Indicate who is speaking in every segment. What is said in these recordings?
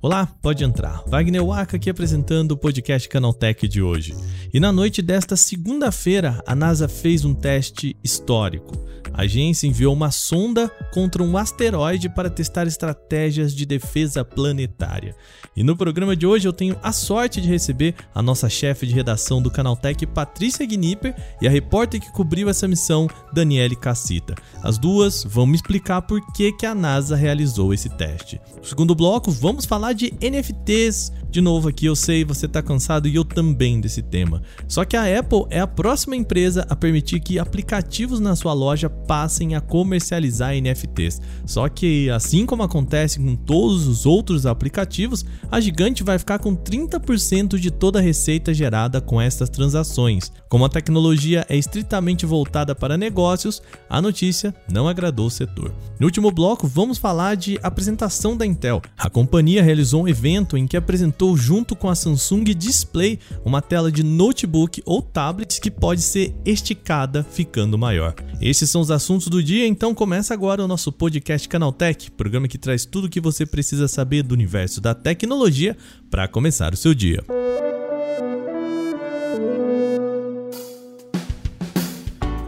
Speaker 1: Olá, pode entrar. Wagner Waka aqui apresentando o podcast Canaltech de hoje. E na noite desta segunda-feira, a NASA fez um teste histórico. A agência enviou uma sonda contra um asteroide para testar estratégias de defesa planetária. E no programa de hoje eu tenho a sorte de receber a nossa chefe de redação do Canaltech, Patrícia Gnipper, e a repórter que cobriu essa missão, Daniele Cassita. As duas vão me explicar por que, que a NASA realizou esse teste. No segundo bloco, vamos falar de NFTs. De novo aqui, eu sei, você está cansado e eu também desse tema. Só que a Apple é a próxima empresa a permitir que aplicativos na sua loja passem a comercializar NFTs. Só que, assim como acontece com todos os outros aplicativos, a gigante vai ficar com 30% de toda a receita gerada com estas transações. Como a tecnologia é estritamente voltada para negócios, a notícia não agradou o setor. No último bloco, vamos falar de apresentação da Intel. A companhia realizou um evento em que apresentou junto com a Samsung Display uma tela de notebook ou tablet que pode ser esticada ficando maior. Esses são os assuntos do dia, então começa agora o nosso podcast Canaltech, programa que traz tudo o que você precisa saber do universo da tecnologia para começar o seu dia.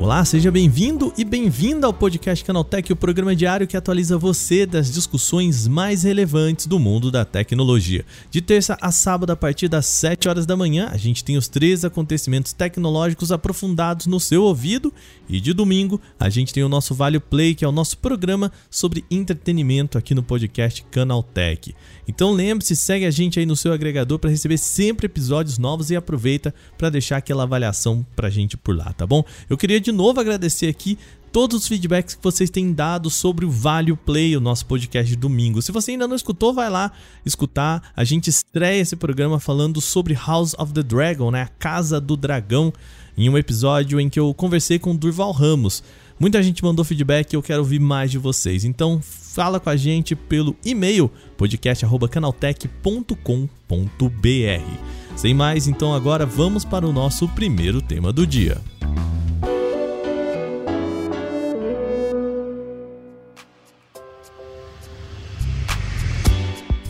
Speaker 1: Olá, seja bem-vindo e bem-vinda ao podcast Canaltech, o programa diário que atualiza você das discussões mais relevantes do mundo da tecnologia. De terça a sábado, a partir das 7 horas da manhã, a gente tem os três acontecimentos tecnológicos aprofundados no seu ouvido. E de domingo, a gente tem o nosso Vale Play, que é o nosso programa sobre entretenimento aqui no podcast Canaltech. Então lembre-se, segue a gente aí no seu agregador para receber sempre episódios novos e aproveita para deixar aquela avaliação pra gente por lá, tá bom? Eu queria de novo agradecer aqui todos os feedbacks que vocês têm dado sobre o Vale Play, o nosso podcast de domingo. Se você ainda não escutou, vai lá escutar. A gente estreia esse programa falando sobre House of the Dragon, né? A Casa do Dragão, em um episódio em que eu conversei com Durval Ramos. Muita gente mandou feedback e eu quero ouvir mais de vocês. Então fala com a gente pelo e-mail podcast@canaltech.com.br. Sem mais, então agora vamos para o nosso primeiro tema do dia.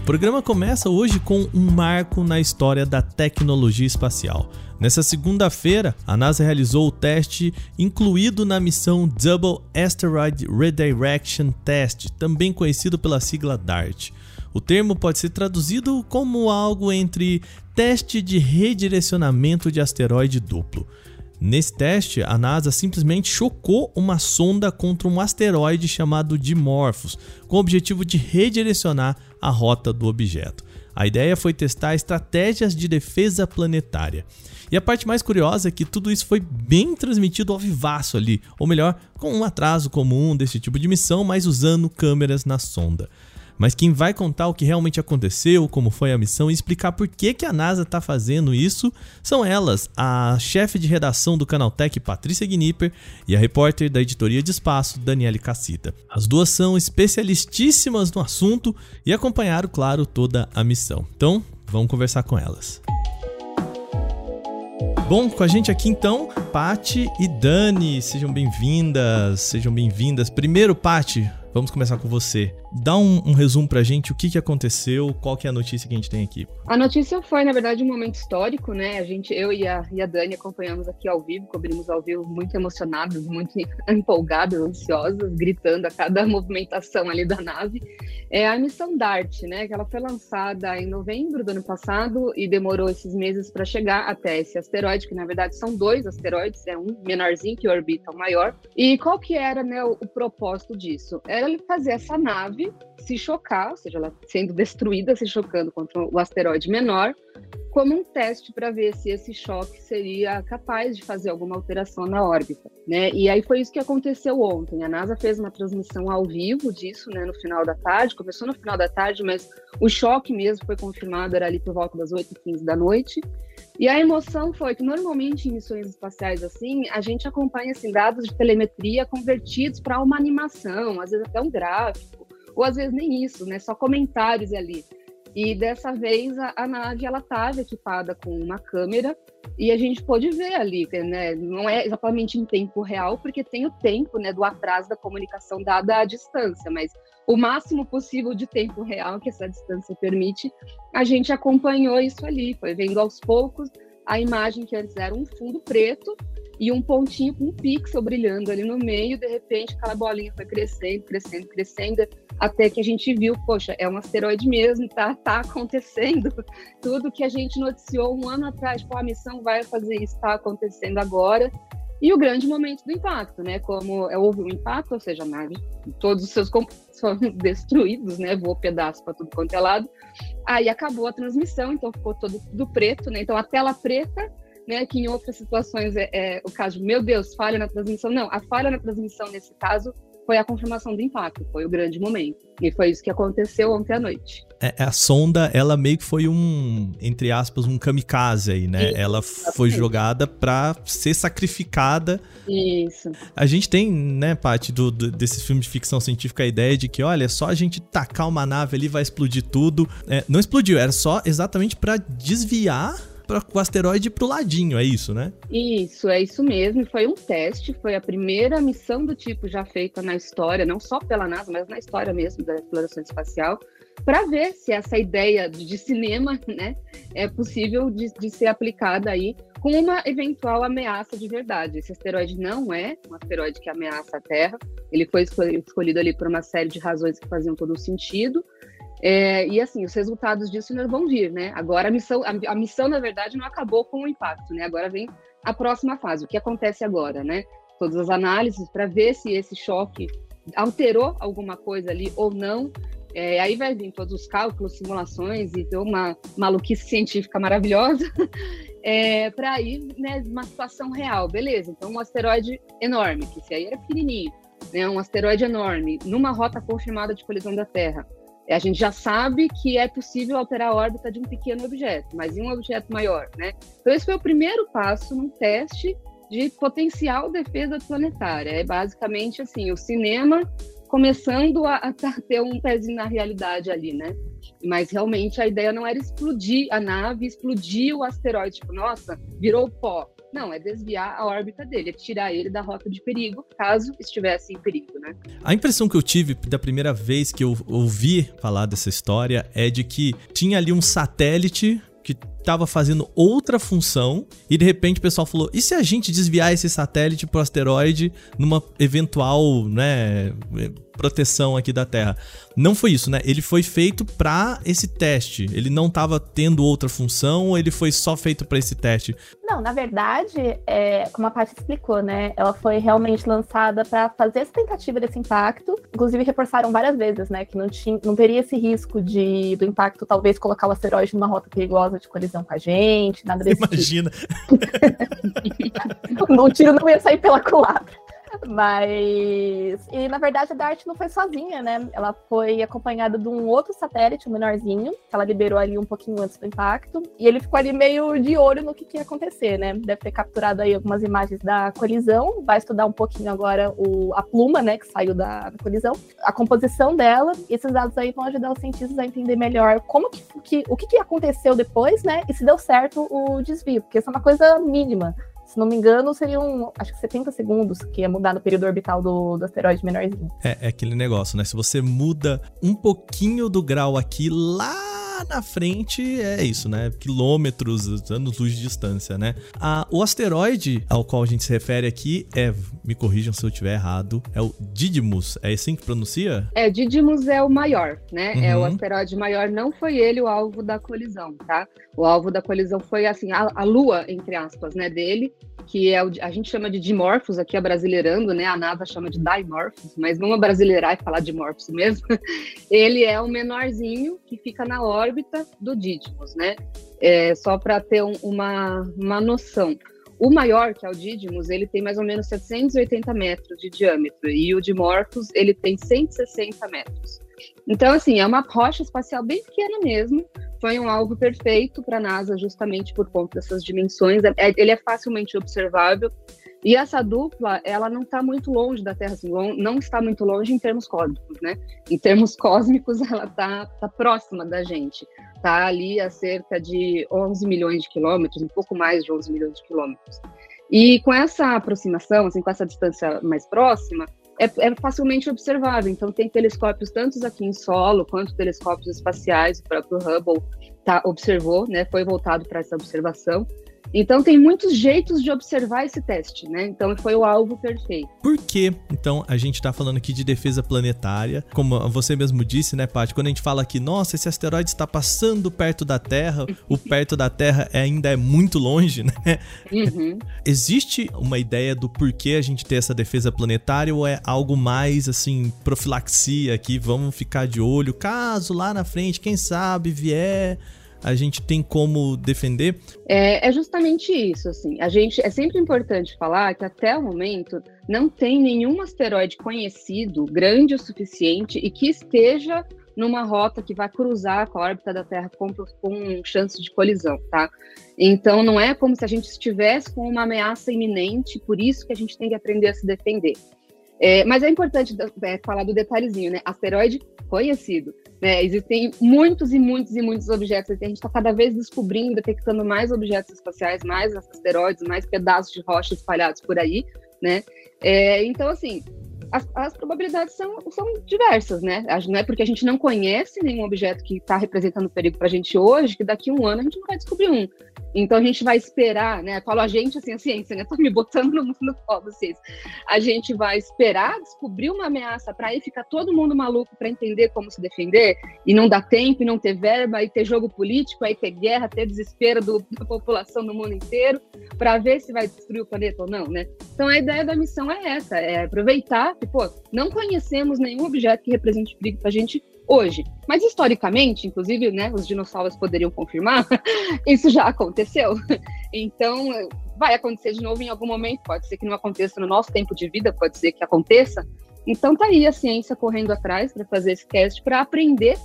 Speaker 1: O programa começa hoje com um marco na história da tecnologia espacial. Nessa segunda-feira, a NASA realizou o teste incluído na missão Double Asteroid Redirection Test, também conhecido pela sigla DART. O termo pode ser traduzido como algo entre teste de redirecionamento de asteroide duplo. Nesse teste, a NASA simplesmente chocou uma sonda contra um asteroide chamado Dimorphos, com o objetivo de redirecionar a rota do objeto. A ideia foi testar estratégias de defesa planetária. E a parte mais curiosa é que tudo isso foi bem transmitido ao vivaço ali, ou melhor, com um atraso comum desse tipo de missão, mas usando câmeras na sonda. Mas quem vai contar o que realmente aconteceu, como foi a missão e explicar por que, que a NASA está fazendo isso são elas, a chefe de redação do Canaltech, Patrícia Gnipper, e a repórter da editoria de espaço, Daniele Cassita. As duas são especialistíssimas no assunto e acompanharam, claro, toda a missão. Então, vamos conversar com elas. Bom, com a gente aqui então, Pati e Dani, sejam bem-vindas, sejam bem-vindas. Primeiro, Pati, Vamos começar com você. Dá um, um, resumo pra gente o que, que aconteceu, qual que é a notícia que a gente tem aqui.
Speaker 2: A notícia foi, na verdade, um momento histórico, né? A gente, eu e a, e a Dani acompanhamos aqui ao vivo, cobrimos ao vivo muito emocionados, muito empolgados, ansiosos, gritando a cada movimentação ali da nave. É a missão DART, né? Que ela foi lançada em novembro do ano passado e demorou esses meses para chegar até esse asteroide, que na verdade são dois asteroides, é um menorzinho que orbita o maior. E qual que era né, o, o propósito disso? Era fazer essa nave se chocar, ou seja, ela sendo destruída, se chocando contra o asteroide menor, como um teste para ver se esse choque seria capaz de fazer alguma alteração na órbita, né? E aí foi isso que aconteceu ontem. A NASA fez uma transmissão ao vivo disso, né, no final da tarde. Começou no final da tarde, mas o choque mesmo foi confirmado era ali por volta das 8h15 da noite. E a emoção foi que normalmente em missões espaciais assim, a gente acompanha assim, dados de telemetria convertidos para uma animação, às vezes até um gráfico, ou às vezes nem isso, né? Só comentários ali. E dessa vez a, a nave ela estava equipada com uma câmera e a gente pôde ver ali, né? Não é exatamente em tempo real, porque tem o tempo, né, do atraso da comunicação dada à distância, mas o máximo possível de tempo real que essa distância permite, a gente acompanhou isso ali, foi vendo aos poucos a imagem que antes era um fundo preto e um pontinho com um pixel brilhando ali no meio, de repente aquela bolinha foi crescendo, crescendo, crescendo, até que a gente viu, poxa, é um asteroide mesmo, tá, tá acontecendo. Tudo que a gente noticiou um ano atrás, tipo, a missão vai fazer isso, está acontecendo agora. E o grande momento do impacto, né? Como é, houve um impacto, ou seja, a nave, todos os seus componentes foram destruídos, né? Voou pedaço para tudo quanto é lado. Aí acabou a transmissão, então ficou todo tudo preto, né? Então a tela preta né, que em outras situações é, é, o caso, meu Deus, falha na transmissão. Não, a falha na transmissão nesse caso foi a confirmação do impacto, foi o grande momento. E foi isso que aconteceu ontem à noite.
Speaker 1: É, a sonda, ela meio que foi um, entre aspas, um kamikaze aí, né? Isso, ela foi jogada para ser sacrificada.
Speaker 2: Isso.
Speaker 1: A gente tem, né, Paty, do, do, desses filmes de ficção científica, a ideia de que, olha, só a gente tacar uma nave ali vai explodir tudo. É, não explodiu, era só exatamente para desviar para o asteroide para o ladinho, é isso, né?
Speaker 2: Isso, é isso mesmo. Foi um teste, foi a primeira missão do tipo já feita na história, não só pela NASA, mas na história mesmo da exploração espacial, para ver se essa ideia de cinema, né, é possível de, de ser aplicada aí com uma eventual ameaça de verdade. Esse asteroide não é um asteroide que ameaça a Terra, ele foi escolhido ali por uma série de razões que faziam todo sentido. É, e assim, os resultados disso ainda vão vir, né? Agora a missão, a, a, missão, na verdade, não acabou com o impacto, né? Agora vem a próxima fase, o que acontece agora, né? Todas as análises para ver se esse choque alterou alguma coisa ali ou não. É, aí vai vir todos os cálculos, simulações e ter uma maluquice científica maravilhosa é, para ir né, uma situação real, beleza? Então, um asteroide enorme, que esse aí era pequenininho, né, um asteroide enorme, numa rota confirmada de colisão da Terra. A gente já sabe que é possível alterar a órbita de um pequeno objeto, mas em um objeto maior, né? Então esse foi o primeiro passo num teste de potencial defesa planetária. É basicamente assim, o cinema começando a, a ter um pezinho na realidade ali, né? Mas realmente a ideia não era explodir a nave, explodir o asteroide, tipo, nossa, virou pó. Não, é desviar a órbita dele, é tirar ele da rota de perigo, caso estivesse em perigo, né?
Speaker 1: A impressão que eu tive da primeira vez que eu ouvi falar dessa história é de que tinha ali um satélite que estava fazendo outra função e de repente o pessoal falou: e se a gente desviar esse satélite para o asteroide numa eventual, né, proteção aqui da Terra. Não foi isso, né? Ele foi feito para esse teste. Ele não estava tendo outra função ou ele foi só feito para esse teste?
Speaker 3: Não, na verdade, é, como a Paty explicou, né? Ela foi realmente lançada para fazer essa tentativa desse impacto. Inclusive, reforçaram várias vezes, né? Que não, tinha, não teria esse risco de, do impacto talvez colocar o asteroide numa rota perigosa de colisão com a gente, nada desse
Speaker 1: tipo. Imagina.
Speaker 3: Tipo. o tiro não ia sair pela culatra. Mas. E na verdade a Dart não foi sozinha, né? Ela foi acompanhada de um outro satélite, um menorzinho, que ela liberou ali um pouquinho antes do impacto. E ele ficou ali meio de olho no que, que ia acontecer, né? Deve ter capturado aí algumas imagens da colisão. Vai estudar um pouquinho agora o, a pluma, né? Que saiu da, da colisão, a composição dela. E esses dados aí vão ajudar os cientistas a entender melhor como que, que o que, que aconteceu depois, né? E se deu certo o desvio, porque isso é uma coisa mínima se não me engano, seriam acho que 70 segundos que ia mudar no período orbital do, do asteroide menorzinho.
Speaker 1: É, é aquele negócio, né? Se você muda um pouquinho do grau aqui, lá na frente é isso, né? Quilômetros, anos-luz de distância, né? A, o asteroide ao qual a gente se refere aqui é, me corrijam se eu estiver errado, é o Didymos. É assim que pronuncia?
Speaker 2: É, Didymos é o maior, né? Uhum. É o uhum. asteroide maior, não foi ele o alvo da colisão, tá? O alvo da colisão foi, assim, a, a lua, entre aspas, né, dele, que é o, a gente chama de dimorphos, aqui é brasileirando, né? A NASA chama de dimorphos, mas vamos brasileirar e falar dimorphos mesmo. Ele é o menorzinho que fica na órbita do Didymos, né? É, só para ter um, uma, uma noção. O maior, que é o Didymos, ele tem mais ou menos 780 metros de diâmetro e o Dimorphos, ele tem 160 metros. Então, assim, é uma rocha espacial bem pequena mesmo, foi um alvo perfeito para a NASA justamente por conta dessas dimensões. É, ele é facilmente observável. E essa dupla, ela não está muito longe da Terra, assim, não está muito longe em termos cósmicos, né? Em termos cósmicos, ela está tá próxima da gente. Está ali a cerca de 11 milhões de quilômetros, um pouco mais de 11 milhões de quilômetros. E com essa aproximação, assim, com essa distância mais próxima, é, é, facilmente observável. Então, tem telescópios tanto aqui em solo quanto telescópios espaciais. O próprio Hubble tá, observou, né, foi voltado para essa observação. Então tem muitos jeitos de observar esse teste, né? Então foi o alvo perfeito.
Speaker 1: Por que, então, a gente está falando aqui de defesa planetária? Como você mesmo disse, né, Paty? Quando a gente fala que, nossa, esse asteroide está passando perto da Terra, o perto da Terra ainda é muito longe, né? Uhum. Existe uma ideia do porquê a gente ter essa defesa planetária ou é algo mais, assim, profilaxia aqui? Vamos ficar de olho, caso lá na frente, quem sabe, vier a gente tem como defender?
Speaker 2: É, é, justamente isso, assim. A gente é sempre importante falar que até o momento não tem nenhum asteroide conhecido grande o suficiente e que esteja numa rota que vai cruzar com a órbita da Terra com, com chance de colisão, tá? Então não é como se a gente estivesse com uma ameaça iminente, por isso que a gente tem que aprender a se defender. É, mas é importante é, falar do detalhezinho, né? Asteroide conhecido. Né? Existem muitos e muitos e muitos objetos. A gente está cada vez descobrindo, detectando mais objetos espaciais, mais asteroides, mais pedaços de rocha espalhados por aí, né? É, então, assim, as, as, probabilidades são, são diversas, né? Não é porque a gente não conhece nenhum objeto que está representando perigo para a gente hoje que daqui a um ano a gente não vai descobrir um. Então a gente vai esperar, né? Falo a gente assim, a ciência, né? Tô me botando no, no colo vocês. A gente vai esperar descobrir uma ameaça para aí ficar todo mundo maluco para entender como se defender e não dar tempo, e não ter verba, e ter jogo político, aí ter guerra, ter desespero do, da população no mundo inteiro para ver se vai destruir o planeta ou não, né? Então a ideia da missão é essa, é aproveitar que, pô, não conhecemos nenhum objeto que represente perigo para a gente hoje. Mas historicamente, inclusive, né, os dinossauros poderiam confirmar, isso já aconteceu. Então, vai acontecer de novo em algum momento, pode ser que não aconteça no nosso tempo de vida, pode ser que aconteça. Então tá aí a ciência correndo atrás para fazer esse teste para aprender.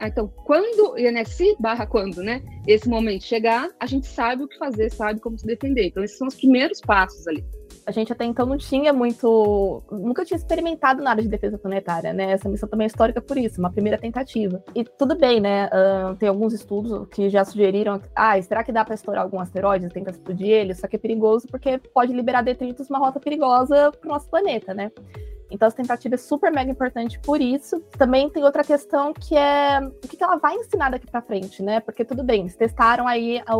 Speaker 2: Então, quando, né, se barra quando, né, esse momento chegar, a gente sabe o que fazer, sabe como se defender. Então, esses são os primeiros passos ali
Speaker 3: a gente até então não tinha muito. Nunca tinha experimentado nada de defesa planetária, né? Essa missão também é histórica por isso, uma primeira tentativa. E tudo bem, né? Uh, tem alguns estudos que já sugeriram. Ah, será que dá para estourar algum asteroide e tentar explodir ele? Só que é perigoso porque pode liberar detritos uma rota perigosa para o nosso planeta, né? Então, essa tentativa é super mega importante por isso. Também tem outra questão que é o que ela vai ensinar daqui para frente, né? Porque tudo bem, eles testaram aí a,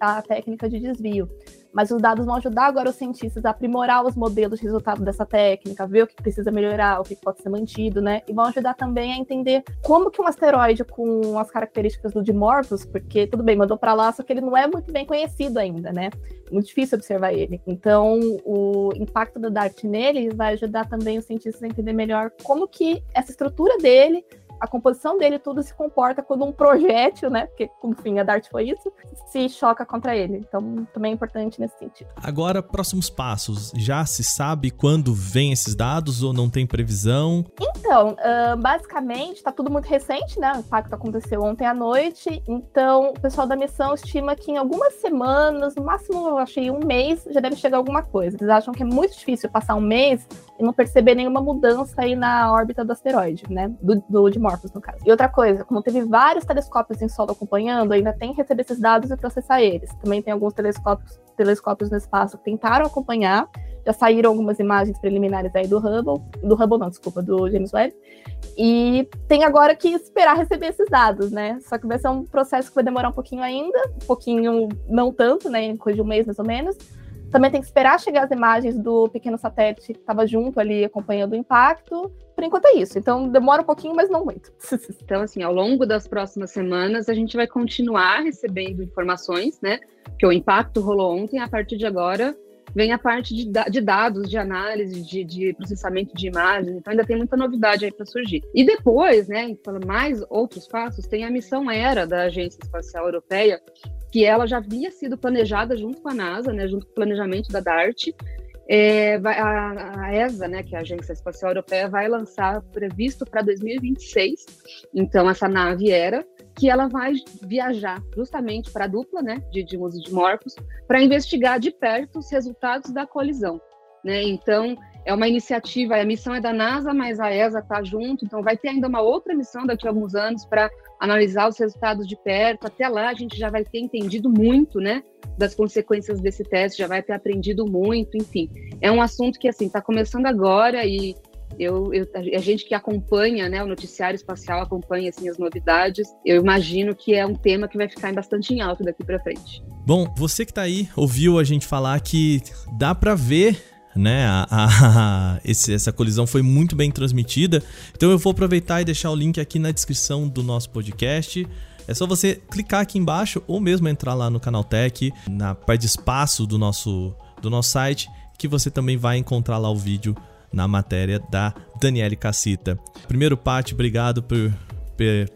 Speaker 3: a, a técnica de desvio mas os dados vão ajudar agora os cientistas a aprimorar os modelos de resultado dessa técnica, ver o que precisa melhorar, o que pode ser mantido, né? E vão ajudar também a entender como que um asteroide com as características do Dimorphos, porque tudo bem, mandou para lá, só que ele não é muito bem conhecido ainda, né? Muito difícil observar ele. Então, o impacto do DART nele vai ajudar também os cientistas a entender melhor como que essa estrutura dele a composição dele tudo se comporta quando um projétil, né? Porque, enfim, a Dart foi isso, se choca contra ele. Então, também é importante nesse sentido.
Speaker 1: Agora, próximos passos. Já se sabe quando vem esses dados ou não tem previsão?
Speaker 3: Então, uh, basicamente, está tudo muito recente, né? O impacto aconteceu ontem à noite. Então, o pessoal da missão estima que em algumas semanas, no máximo, eu achei um mês, já deve chegar alguma coisa. Eles acham que é muito difícil passar um mês e não perceber nenhuma mudança aí na órbita do asteroide, né? Do, do No caso. E outra coisa, como teve vários telescópios em solo acompanhando, ainda tem que receber esses dados e processar eles. Também tem alguns telescópios, telescópios no espaço que tentaram acompanhar, já saíram algumas imagens preliminares aí do Hubble, do Hubble não, desculpa, do James Webb, e tem agora que esperar receber esses dados, né? Só que vai ser um processo que vai demorar um pouquinho ainda, um pouquinho, não tanto, né? Coisa de um mês mais ou menos, também tem que esperar chegar as imagens do pequeno satélite que estava junto ali acompanhando o impacto. Por enquanto é isso. Então demora um pouquinho, mas não muito.
Speaker 2: então, assim, ao longo das próximas semanas, a gente vai continuar recebendo informações, né? Que o impacto rolou ontem, a partir de agora vem a parte de, de dados, de análise, de, de, processamento de imagens, então ainda tem muita novidade aí para surgir. E depois, né, mais outros passos, tem a missão ERA da Agência Espacial Europeia, que ela já havia sido planejada junto com a NASA, né, junto com o planejamento da DART. É, a, a, ESA, né, que é a Agência Espacial Europeia, vai lançar previsto para 2026. Então essa nave era que ela vai viajar justamente para a dupla, né, de, uso de morfos, para investigar de perto os resultados da colisão, né? Então é uma iniciativa, a missão é da NASA, mas a ESA está junto, então vai ter ainda uma outra missão daqui a alguns anos para analisar os resultados de perto. Até lá a gente já vai ter entendido muito, né, das consequências desse teste, já vai ter aprendido muito, enfim. É um assunto que assim está começando agora e eu, eu, a gente que acompanha, né, o noticiário espacial acompanha assim as novidades. Eu imagino que é um tema que vai ficar bastante em alta daqui para frente.
Speaker 1: Bom, você que está aí ouviu a gente falar que dá para ver né? A, a, esse, essa colisão foi muito bem transmitida. Então eu vou aproveitar e deixar o link aqui na descrição do nosso podcast. É só você clicar aqui embaixo ou mesmo entrar lá no Canaltech, na parte de espaço do nosso, do nosso site, que você também vai encontrar lá o vídeo na matéria da Daniele Cassita. Primeiro, Paty, obrigado por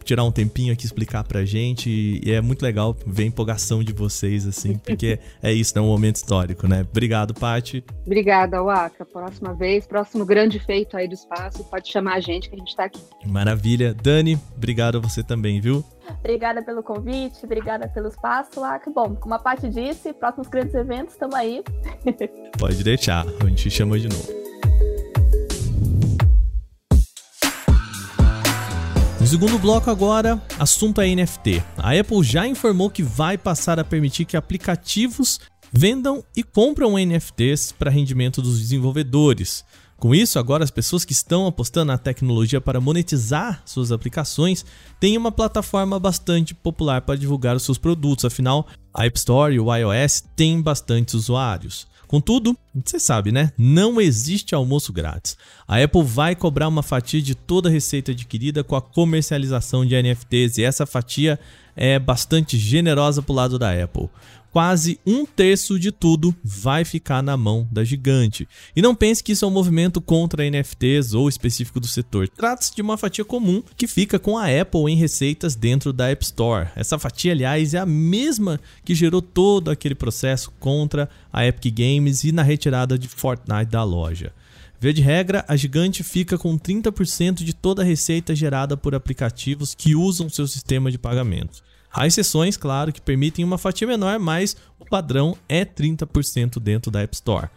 Speaker 1: tirar um tempinho aqui explicar pra gente e é muito legal ver a empolgação de vocês, assim, porque é isso, é um momento histórico, né? Obrigado, Paty.
Speaker 2: Obrigada, Waka. Próxima vez, próximo grande feito aí do espaço, pode chamar a gente que a gente tá aqui.
Speaker 1: Maravilha. Dani, obrigado a você também, viu?
Speaker 3: Obrigada pelo convite, obrigada pelo espaço, Waka. Bom, como a Paty disse, próximos grandes eventos, estamos aí.
Speaker 1: Pode deixar, a gente chama de novo. Segundo bloco agora, assunto é NFT. A Apple já informou que vai passar a permitir que aplicativos vendam e compram NFTs para rendimento dos desenvolvedores. Com isso, agora as pessoas que estão apostando na tecnologia para monetizar suas aplicações têm uma plataforma bastante popular para divulgar os seus produtos, afinal, a App Store e o iOS têm bastantes usuários. Contudo, você sabe, né? Não existe almoço grátis. A Apple vai cobrar uma fatia de toda a receita adquirida com a comercialização de NFTs e essa fatia é bastante generosa para o lado da Apple quase um terço de tudo vai ficar na mão da gigante. E não pense que isso é um movimento contra NFTs ou específico do setor. Trata-se de uma fatia comum que fica com a Apple em receitas dentro da App Store. Essa fatia, aliás, é a mesma que gerou todo aquele processo contra a Epic Games e na retirada de Fortnite da loja. Via de regra, a gigante fica com 30% de toda a receita gerada por aplicativos que usam seu sistema de pagamento. Há exceções, claro, que permitem uma fatia menor, mas o padrão é 30% dentro da App Store.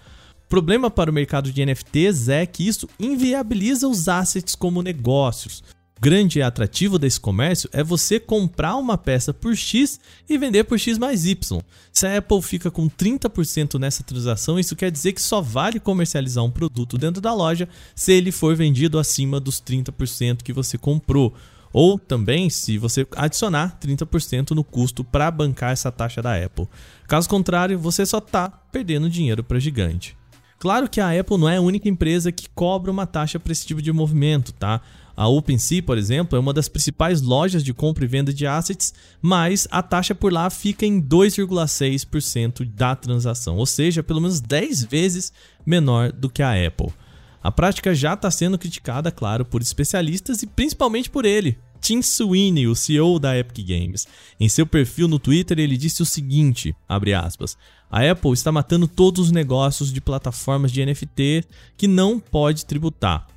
Speaker 1: O problema para o mercado de NFTs é que isso inviabiliza os assets como negócios. Grande atrativo desse comércio é você comprar uma peça por X e vender por X mais Y. Se a Apple fica com 30% nessa transação, isso quer dizer que só vale comercializar um produto dentro da loja se ele for vendido acima dos 30% que você comprou. Ou também se você adicionar 30% no custo para bancar essa taxa da Apple. Caso contrário, você só está perdendo dinheiro para gigante. Claro que a Apple não é a única empresa que cobra uma taxa para esse tipo de movimento, tá? A OpenSea, por exemplo, é uma das principais lojas de compra e venda de assets, mas a taxa por lá fica em 2,6% da transação, ou seja, pelo menos 10 vezes menor do que a Apple. A prática já está sendo criticada, claro, por especialistas e principalmente por ele, Tim Sweeney, o CEO da Epic Games. Em seu perfil no Twitter, ele disse o seguinte, aspas, a Apple está matando todos os negócios de plataformas de NFT que não pode tributar.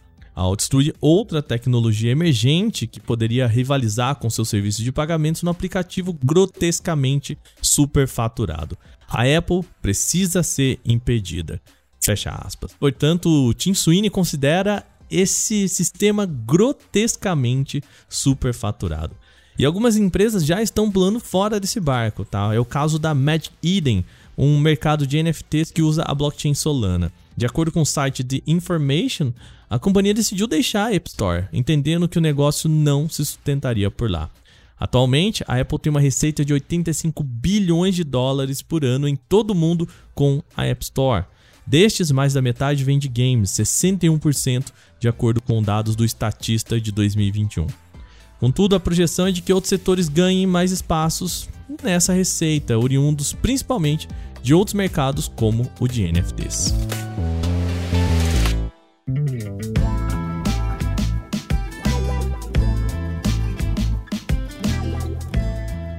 Speaker 1: Destruir outra tecnologia emergente que poderia rivalizar com seu serviço de pagamentos no aplicativo grotescamente superfaturado. A Apple precisa ser impedida. Fecha aspas. Portanto, Tim Sweeney considera esse sistema grotescamente superfaturado. E algumas empresas já estão pulando fora desse barco, tá? É o caso da Magic Eden, um mercado de NFTs que usa a blockchain Solana. De acordo com o site The Information, a companhia decidiu deixar a App Store, entendendo que o negócio não se sustentaria por lá. Atualmente, a Apple tem uma receita de 85 bilhões de dólares por ano em todo o mundo com a App Store. Destes, mais da metade vem de games, 61%, de acordo com dados do Estatista de 2021. Contudo, a projeção é de que outros setores ganhem mais espaços nessa receita, oriundos principalmente de outros mercados como o de NFTs.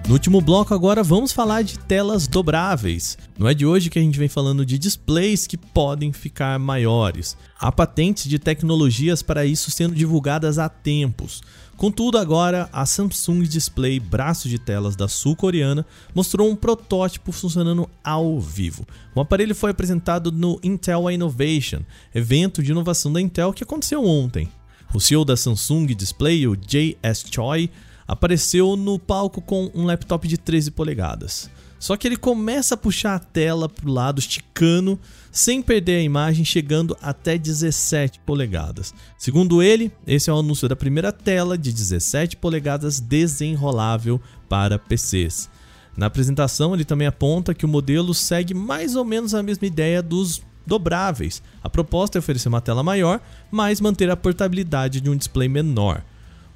Speaker 1: No último bloco agora vamos falar de telas dobráveis. Não é de hoje que a gente vem falando de displays que podem ficar maiores. Há patentes de tecnologias para isso sendo divulgadas há tempos. Contudo, agora a Samsung Display braço de telas da sul-coreana mostrou um protótipo funcionando ao vivo. O aparelho foi apresentado no Intel Innovation, evento de inovação da Intel que aconteceu ontem. O CEO da Samsung Display, o J.S. Choi, apareceu no palco com um laptop de 13 polegadas. Só que ele começa a puxar a tela para o lado, esticando, sem perder a imagem, chegando até 17 polegadas. Segundo ele, esse é o anúncio da primeira tela de 17 polegadas desenrolável para PCs. Na apresentação, ele também aponta que o modelo segue mais ou menos a mesma ideia dos dobráveis. A proposta é oferecer uma tela maior, mas manter a portabilidade de um display menor.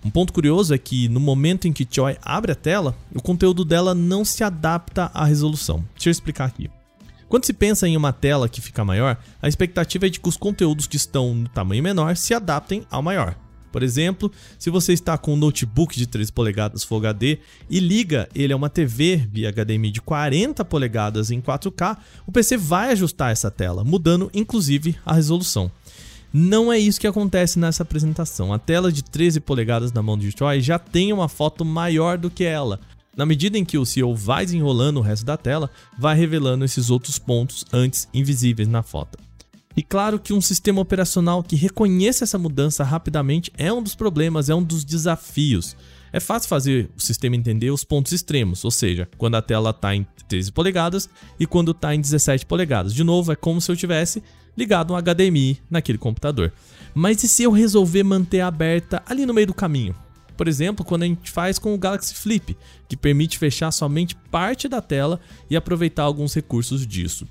Speaker 1: Um ponto curioso é que no momento em que Choi abre a tela, o conteúdo dela não se adapta à resolução. Deixa eu explicar aqui. Quando se pensa em uma tela que fica maior, a expectativa é de que os conteúdos que estão no tamanho menor se adaptem ao maior. Por exemplo, se você está com um notebook de 3 polegadas Full HD e liga ele a uma TV via HDMI de 40 polegadas em 4K, o PC vai ajustar essa tela, mudando inclusive a resolução. Não é isso que acontece nessa apresentação. A tela de 13 polegadas na mão de Troy já tem uma foto maior do que ela. Na medida em que o CEO vai desenrolando o resto da tela, vai revelando esses outros pontos antes invisíveis na foto. E claro que um sistema operacional que reconheça essa mudança rapidamente é um dos problemas, é um dos desafios. É fácil fazer o sistema entender os pontos extremos, ou seja, quando a tela está em 13 polegadas e quando está em 17 polegadas. De novo, é como se eu tivesse ligado um HDMI naquele computador. Mas e se eu resolver manter aberta ali no meio do caminho? Por exemplo, quando a gente faz com o Galaxy Flip, que permite fechar somente parte da tela e aproveitar alguns recursos disso.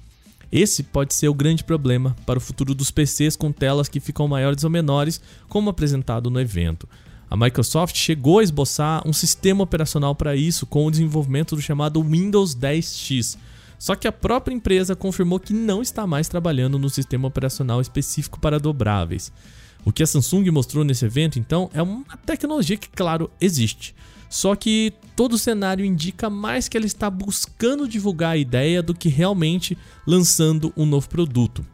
Speaker 1: Esse pode ser o grande problema para o futuro dos PCs com telas que ficam maiores ou menores, como apresentado no evento. A Microsoft chegou a esboçar um sistema operacional para isso com o desenvolvimento do chamado Windows 10X, só que a própria empresa confirmou que não está mais trabalhando no sistema operacional específico para dobráveis. O que a Samsung mostrou nesse evento, então, é uma tecnologia que, claro, existe. Só que todo o cenário indica mais que ela está buscando divulgar a ideia do que realmente lançando um novo produto.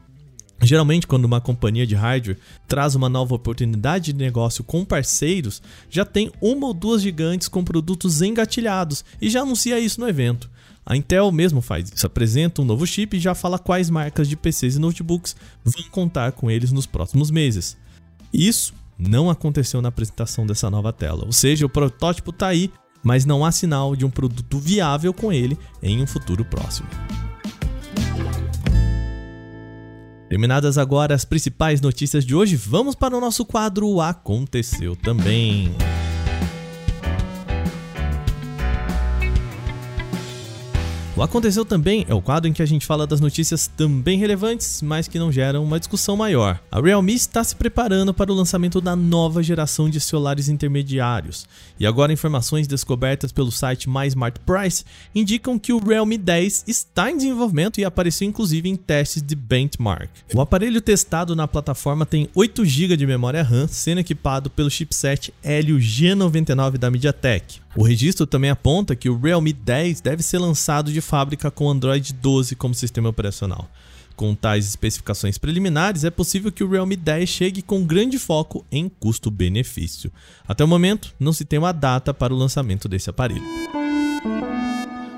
Speaker 1: Geralmente, quando uma companhia de hardware traz uma nova oportunidade de negócio com parceiros, já tem uma ou duas gigantes com produtos engatilhados e já anuncia isso no evento. A Intel mesmo faz isso, apresenta um novo chip e já fala quais marcas de PCs e notebooks vão contar com eles nos próximos meses. Isso não aconteceu na apresentação dessa nova tela, ou seja, o protótipo está aí, mas não há sinal de um produto viável com ele em um futuro próximo. Terminadas agora as principais notícias de hoje, vamos para o nosso quadro Aconteceu também. O Aconteceu Também é o quadro em que a gente fala das notícias também relevantes, mas que não geram uma discussão maior. A Realme está se preparando para o lançamento da nova geração de celulares intermediários, e agora informações descobertas pelo site My Smart Price indicam que o Realme 10 está em desenvolvimento e apareceu inclusive em testes de benchmark. O aparelho testado na plataforma tem 8 GB de memória RAM, sendo equipado pelo chipset Helio G99 da MediaTek. O registro também aponta que o Realme 10 deve ser lançado de fábrica com Android 12 como sistema operacional. Com tais especificações preliminares, é possível que o Realme 10 chegue com grande foco em custo-benefício. Até o momento, não se tem uma data para o lançamento desse aparelho.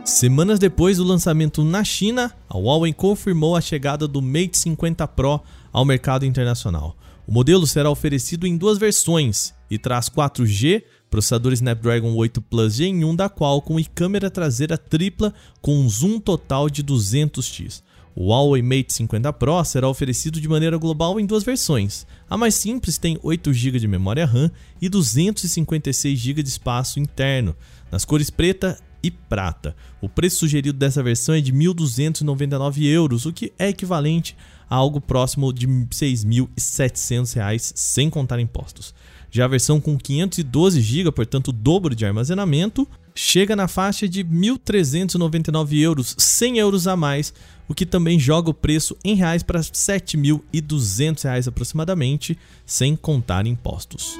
Speaker 1: Semanas depois do lançamento na China, a Huawei confirmou a chegada do Mate 50 Pro ao mercado internacional. O modelo será oferecido em duas versões e traz 4G, processador Snapdragon 8 Plus Gen 1 da Qualcomm e câmera traseira tripla com zoom total de 200x. O Huawei Mate 50 Pro será oferecido de maneira global em duas versões. A mais simples tem 8 GB de memória RAM e 256 GB de espaço interno, nas cores preta e prata. O preço sugerido dessa versão é de 1.299 euros, o que é equivalente a algo próximo de R$ 6.700 sem contar impostos. Já a versão com 512 GB, portanto o dobro de armazenamento, chega na faixa de 1.399 euros, 100 euros a mais, o que também joga o preço em reais para 7.200 reais aproximadamente, sem contar impostos.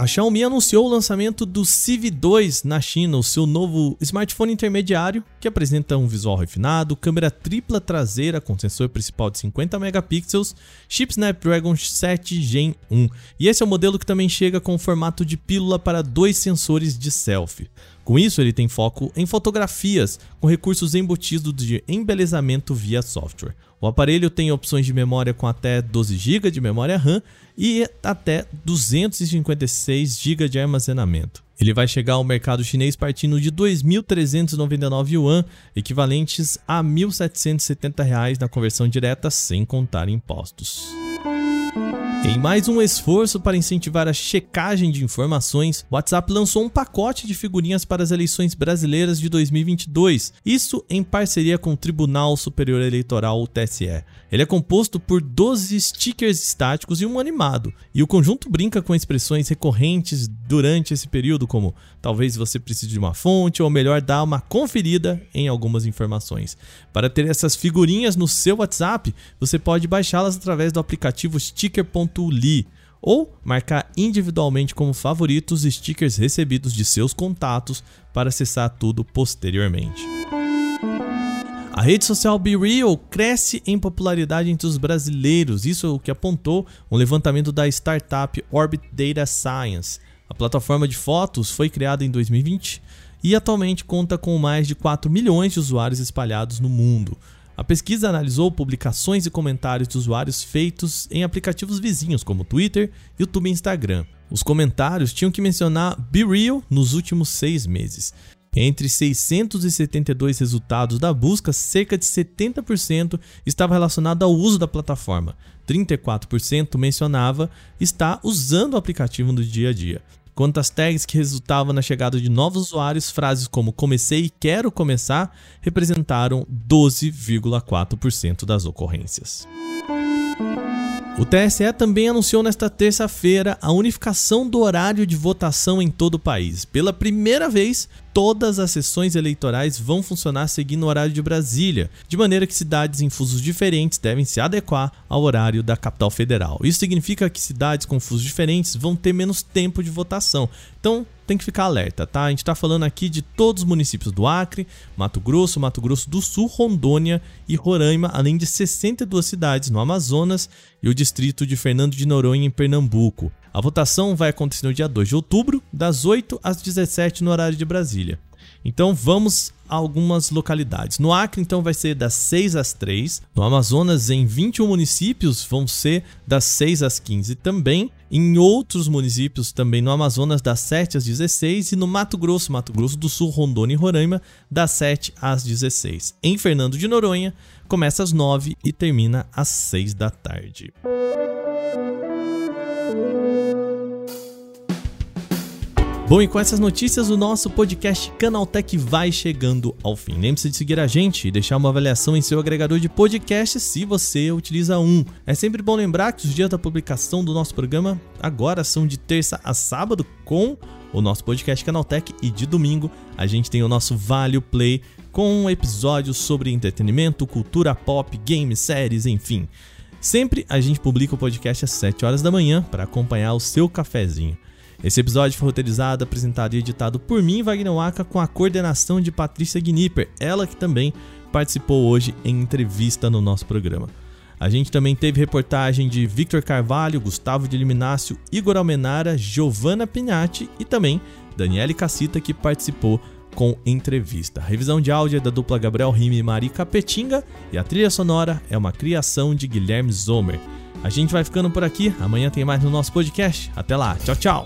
Speaker 1: A Xiaomi anunciou o lançamento do Civ 2 na China, o seu novo smartphone intermediário, que apresenta um visual refinado, câmera tripla traseira com sensor principal de 50 megapixels, chip Snapdragon 7 Gen 1. E esse é o modelo que também chega com o formato de pílula para dois sensores de selfie. Com isso, ele tem foco em fotografias, com recursos embutidos de embelezamento via software. O aparelho tem opções de memória com até 12 GB de memória RAM e até 256 GB de armazenamento. Ele vai chegar ao mercado chinês partindo de 2.399 yuan, equivalentes a R$ 1.770 na conversão direta, sem contar impostos. Em mais um esforço para incentivar a checagem de informações, o WhatsApp lançou um pacote de figurinhas para as eleições brasileiras de 2022, isso em parceria com o Tribunal Superior Eleitoral, o TSE. Ele é composto por 12 stickers estáticos e um animado, e o conjunto brinca com expressões recorrentes durante esse período, como talvez você precise de uma fonte ou melhor dar uma conferida em algumas informações. Para ter essas figurinhas no seu WhatsApp, você pode baixá-las através do aplicativo sticker.com Ou marcar individualmente como favoritos os stickers recebidos de seus contatos para acessar tudo posteriormente. A rede social BeReal cresce em popularidade entre os brasileiros, isso é o que apontou um levantamento da startup Orbit Data Science. A plataforma de fotos foi criada em 2020 e atualmente conta com mais de 4 milhões de usuários espalhados no mundo. A pesquisa analisou publicações e comentários de usuários feitos em aplicativos vizinhos como Twitter, YouTube e Instagram. Os comentários tinham que mencionar BeReal nos últimos seis meses. Entre 672 resultados da busca, cerca de 70% estava relacionado ao uso da plataforma. 34% mencionava estar usando o aplicativo no dia a dia. Quanto às tags que resultavam na chegada de novos usuários, frases como comecei e quero começar representaram 12,4% das ocorrências. O TSE também anunciou nesta terça-feira a unificação do horário de votação em todo o país. Pela primeira vez, todas as sessões eleitorais vão funcionar seguindo o horário de Brasília, de maneira que cidades em fusos diferentes devem se adequar ao horário da capital federal. Isso significa que cidades com fusos diferentes vão ter menos tempo de votação. Então, tem que ficar alerta, tá? A gente está falando aqui de todos os municípios do Acre, Mato Grosso, Mato Grosso do Sul, Rondônia e Roraima, além de 62 cidades no Amazonas e o distrito de Fernando de Noronha em Pernambuco. A votação vai acontecer no dia 2 de outubro, das 8 às 17 no horário de Brasília. Então vamos a algumas localidades. No Acre, então, vai ser das 6 às 3. No Amazonas, em 21 municípios, vão ser das 6 às 15 também. Em outros municípios, também no Amazonas, das 7 às 16. E no Mato Grosso, Mato Grosso do Sul, Rondônia e Roraima, das 7 às 16. Em Fernando de Noronha, começa às 9 e termina às 6 da tarde. Bom, e com essas notícias, o nosso podcast Canaltech vai chegando ao fim. Lembre-se de seguir a gente e deixar uma avaliação em seu agregador de podcast se você utiliza um. É sempre bom lembrar que os dias da publicação do nosso programa agora são de terça a sábado com o nosso podcast Canaltech e de domingo a gente tem o nosso Vale Play com episódios sobre entretenimento, cultura pop, games, séries, enfim. Sempre a gente publica o podcast às 7 horas da manhã para acompanhar o seu cafezinho. Esse episódio foi roteirizado, apresentado e editado por mim, Wagner Waka, com a coordenação de Patrícia Gnipper, ela que também participou hoje em entrevista no nosso programa. A gente também teve reportagem de Victor Carvalho, Gustavo de Liminácio, Igor Almenara, Giovanna Pignatti e também Daniele Cassita, que participou com entrevista. A revisão de áudio é da dupla Gabriel Rime e Mari Capetinga e a trilha sonora é uma criação de Guilherme Zomer. A gente vai ficando por aqui. Amanhã tem mais no nosso podcast. Até lá. Tchau, tchau.